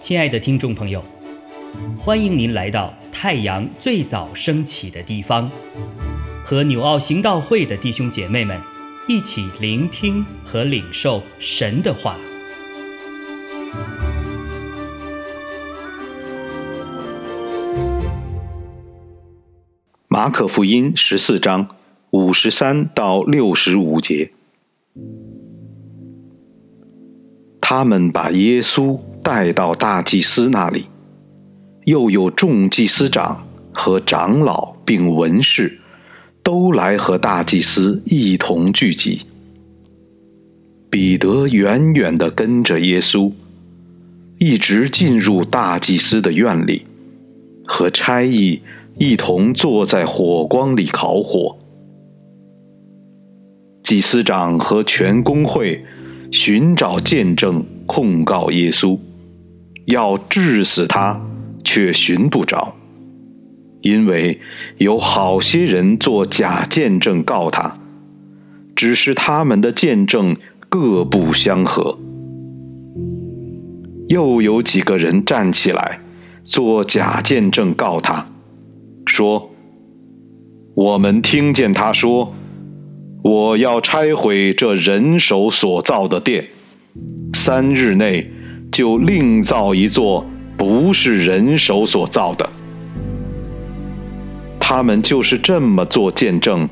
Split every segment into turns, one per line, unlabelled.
亲爱的听众朋友，欢迎您来到太阳最早升起的地方，和纽奥行道会的弟兄姐妹们一起聆听和领受神的话。
马可福音十四章五十三到六十五节，他们把耶稣。带到大祭司那里，又有众祭司长和长老并文士，都来和大祭司一同聚集。彼得远远的跟着耶稣，一直进入大祭司的院里，和差役一同坐在火光里烤火。祭司长和全公会寻找见证，控告耶稣。要治死他，却寻不着，因为有好些人做假见证告他，只是他们的见证各不相合。又有几个人站起来做假见证告他，说：“我们听见他说，我要拆毁这人手所造的殿，三日内。”就另造一座不是人手所造的。他们就是这么做见证，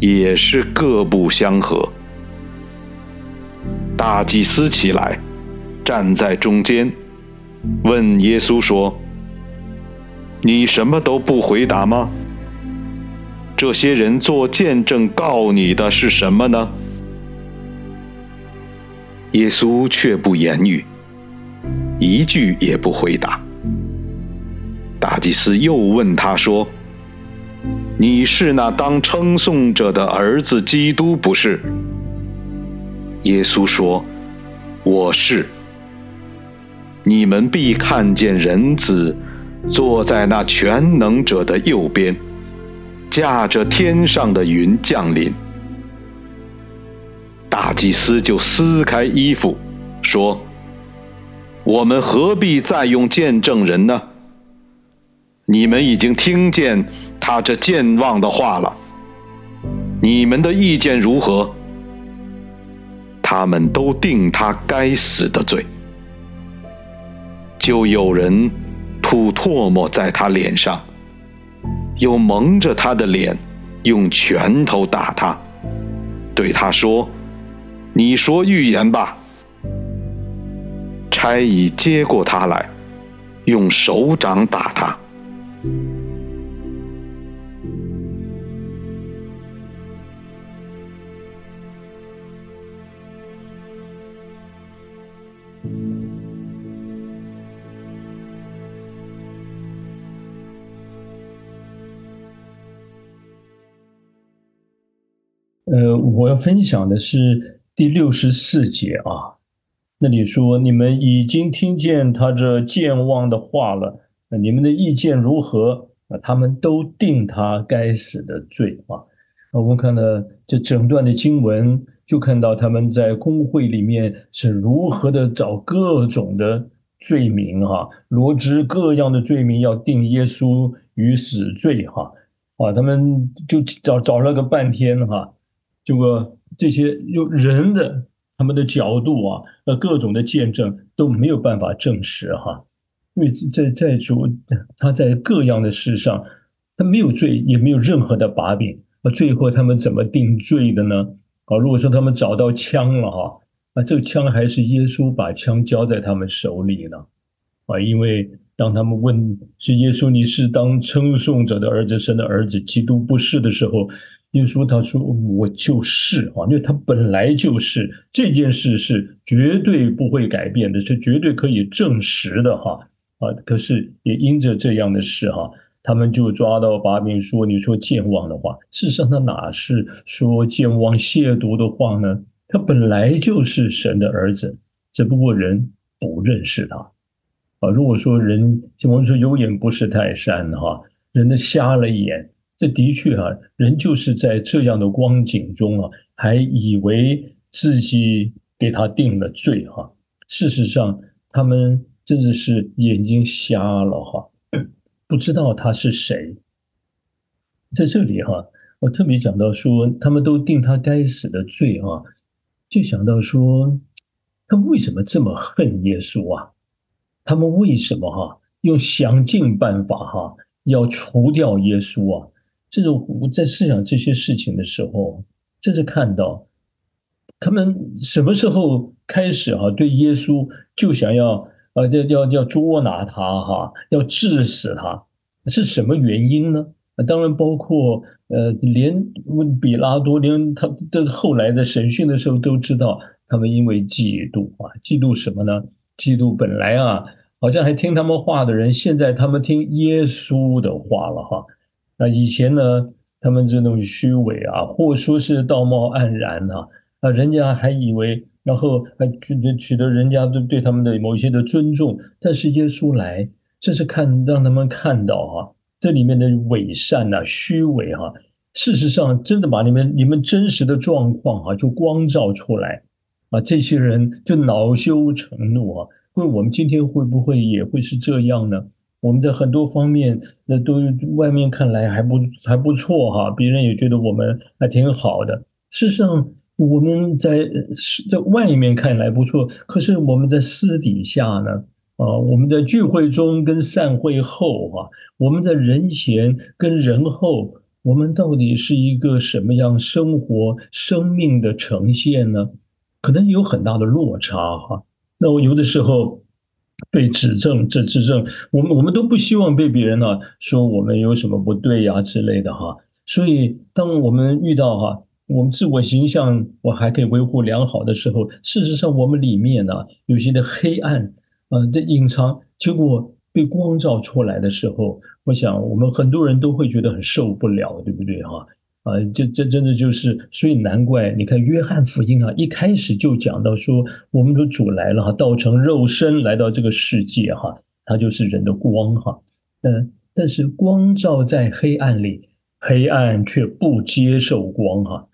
也是各不相合。大祭司起来，站在中间，问耶稣说：“你什么都不回答吗？这些人做见证告你的是什么呢？”耶稣却不言语。一句也不回答。大祭司又问他说：“你是那当称颂者的儿子基督不是？”耶稣说：“我是。你们必看见人子坐在那全能者的右边，驾着天上的云降临。”大祭司就撕开衣服，说。我们何必再用见证人呢？你们已经听见他这健忘的话了。你们的意见如何？他们都定他该死的罪。就有人吐唾沫在他脸上，又蒙着他的脸，用拳头打他，对他说：“你说预言吧。”差役接过他来，用手掌打他。
呃，我要分享的是第六十四节啊。那里说你们已经听见他这健忘的话了，那你们的意见如何？啊，他们都定他该死的罪啊！我们看了这整段的经文，就看到他们在公会里面是如何的找各种的罪名哈，罗织各样的罪名要定耶稣于死罪哈啊！他们就找找了个半天哈，这个这些有人的。他们的角度啊，呃，各种的见证都没有办法证实哈，因为在在主他在各样的事上，他没有罪，也没有任何的把柄。那最后他们怎么定罪的呢？啊，如果说他们找到枪了哈，那这个枪还是耶稣把枪交在他们手里呢？啊，因为当他们问是耶稣你是当称颂者的儿子，神的儿子，基督不是的时候。耶稣他说：“我就是啊，因为他本来就是这件事是绝对不会改变的，是绝对可以证实的哈啊！可是也因着这样的事哈，他们就抓到把柄说：你说健忘的话，事实上他哪是说健忘亵渎的话呢？他本来就是神的儿子，只不过人不认识他啊。如果说人，我们说有眼不识泰山哈，人的瞎了眼。”这的确啊，人就是在这样的光景中啊，还以为自己给他定了罪哈。事实上，他们真的是眼睛瞎了哈，不知道他是谁。在这里哈，我特别讲到说，他们都定他该死的罪啊，就想到说，他们为什么这么恨耶稣啊？他们为什么哈用想尽办法哈要除掉耶稣啊？这种我在思想这些事情的时候，这是看到他们什么时候开始哈对耶稣就想要呃要要要捉拿他哈，要致死他，是什么原因呢？当然，包括呃，连比拉多，连他的后来的审讯的时候都知道，他们因为嫉妒啊，嫉妒什么呢？嫉妒本来啊，好像还听他们话的人，现在他们听耶稣的话了哈。那以前呢，他们这种虚伪啊，或说是道貌岸然啊，啊，人家还以为，然后还取取得人家对对他们的某些的尊重，但是耶稣来，这是看让他们看到哈。这里面的伪善呐、虚伪哈，事实上真的把你们你们真实的状况啊就光照出来啊，这些人就恼羞成怒啊。因为我们今天会不会也会是这样呢？我们在很多方面那都外面看来还不还不错哈，别人也觉得我们还挺好的。事实上我们在在外面看来不错，可是我们在私底下呢？啊，我们在聚会中跟散会后啊，我们在人前跟人后，我们到底是一个什么样生活生命的呈现呢？可能有很大的落差哈。那我有的时候被指正，这指正，我们我们都不希望被别人呢说我们有什么不对呀之类的哈。所以，当我们遇到哈，我们自我形象我还可以维护良好的时候，事实上我们里面呢有些的黑暗。呃，的隐藏结果被光照出来的时候，我想我们很多人都会觉得很受不了，对不对哈？啊这这真的就是，所以难怪你看约翰福音啊，一开始就讲到说，我们的主来了哈，道成肉身来到这个世界哈，他就是人的光哈。嗯，但是光照在黑暗里，黑暗却不接受光哈。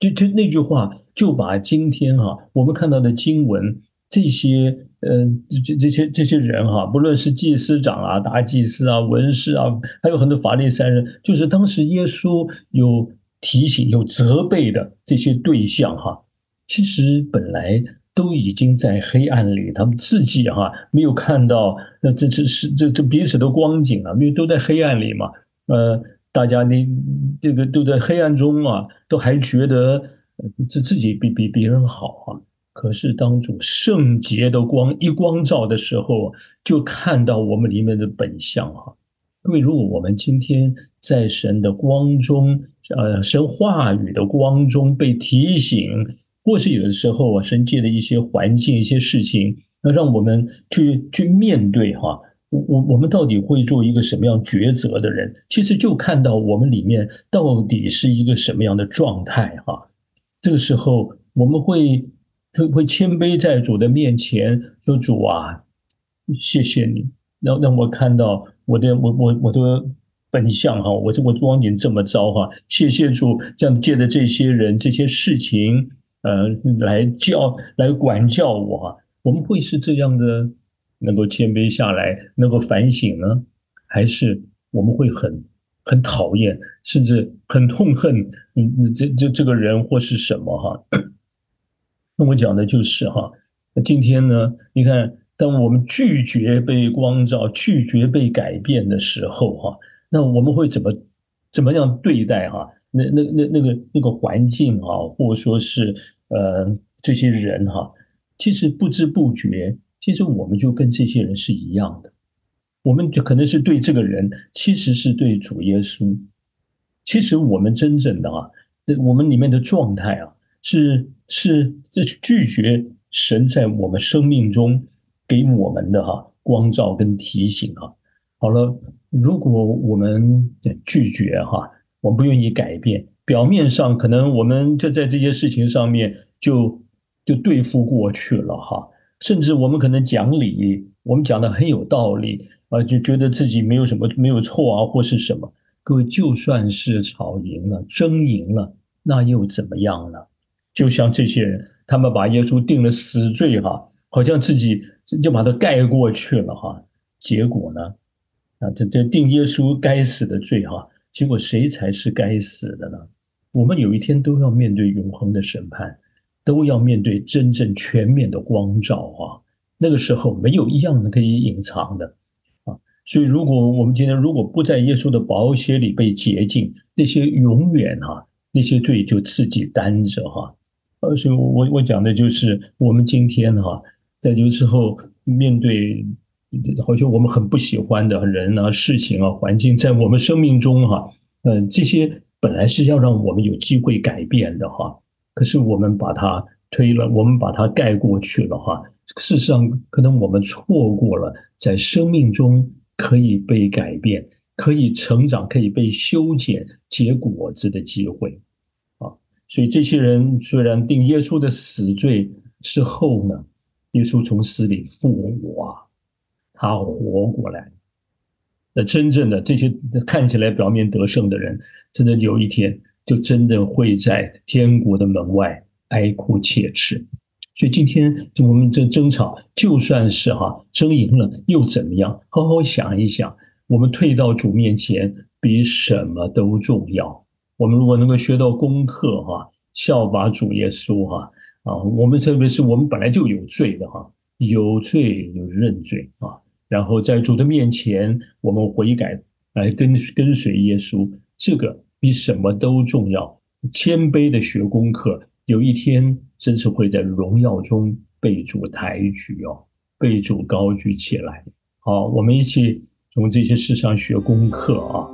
就就那句话，就把今天哈我们看到的经文这些。嗯，这这这些这些人哈，不论是祭司长啊、大祭司啊、文士啊，还有很多法利赛人，就是当时耶稣有提醒、有责备的这些对象哈，其实本来都已经在黑暗里，他们自己哈没有看到，那这这是这这彼此的光景啊，因为都在黑暗里嘛，呃，大家你这个都在黑暗中啊，都还觉得这自己比比别人好啊。可是，当主圣洁的光一光照的时候，就看到我们里面的本相哈。因为如果我们今天在神的光中，呃，神话语的光中被提醒，或是有的时候啊，神界的一些环境、一些事情，那让我们去去面对哈，我我我们到底会做一个什么样抉择的人？其实就看到我们里面到底是一个什么样的状态哈。这个时候我们会。会不会谦卑在主的面前说：“主啊，谢谢你，让让我看到我的我我我的本相哈，我这我光景这么糟哈，谢谢主，这样借着这些人这些事情，呃，来教来管教我哈。我们会是这样的，能够谦卑下来，能够反省呢，还是我们会很很讨厌，甚至很痛恨，嗯，这这这个人或是什么哈？”那我讲的就是哈，那今天呢？你看，当我们拒绝被光照、拒绝被改变的时候，哈，那我们会怎么怎么样对待哈？那那那那个那个环境啊，或者说是呃这些人哈，其实不知不觉，其实我们就跟这些人是一样的。我们就可能是对这个人，其实是对主耶稣。其实我们真正的啊，我们里面的状态啊。是是，这拒绝神在我们生命中给我们的哈光照跟提醒啊。好了，如果我们拒绝哈，我们不愿意改变，表面上可能我们就在这些事情上面就就对付过去了哈，甚至我们可能讲理，我们讲的很有道理啊，就觉得自己没有什么没有错啊，或是什么。各位，就算是吵赢了、争赢了，那又怎么样呢？就像这些人，他们把耶稣定了死罪哈，好像自己就把他盖过去了哈。结果呢，啊，这这定耶稣该死的罪哈，结果谁才是该死的呢？我们有一天都要面对永恒的审判，都要面对真正全面的光照啊！那个时候没有一样的可以隐藏的啊！所以，如果我们今天如果不在耶稣的宝血里被洁净，那些永远哈，那些罪就自己担着哈。而且我我讲的就是我们今天哈，在有时候面对好像我们很不喜欢的人啊、事情啊、环境，在我们生命中哈，嗯，这些。本来是要让我们有机会改变的哈，可是我们把它推了，我们把它盖过去了哈。事实上，可能我们错过了在生命中可以被改变、可以成长、可以被修剪、结果子的机会。所以，这些人虽然定耶稣的死罪之后呢，耶稣从死里复活啊，他活过来。那真正的这些看起来表面得胜的人，真的有一天就真的会在天国的门外哀哭切齿。所以今天我们这争吵，就算是哈争赢了又怎么样？好好想一想，我们退到主面前比什么都重要。我们如果能够学到功课哈，效法主耶稣哈啊，我们特别是我们本来就有罪的哈，有罪有认罪啊。然后在主的面前，我们悔改，来跟跟随耶稣，这个比什么都重要。谦卑的学功课，有一天真是会在荣耀中被主抬举哦，被主高举起来。好，我们一起从这些事上学功课啊！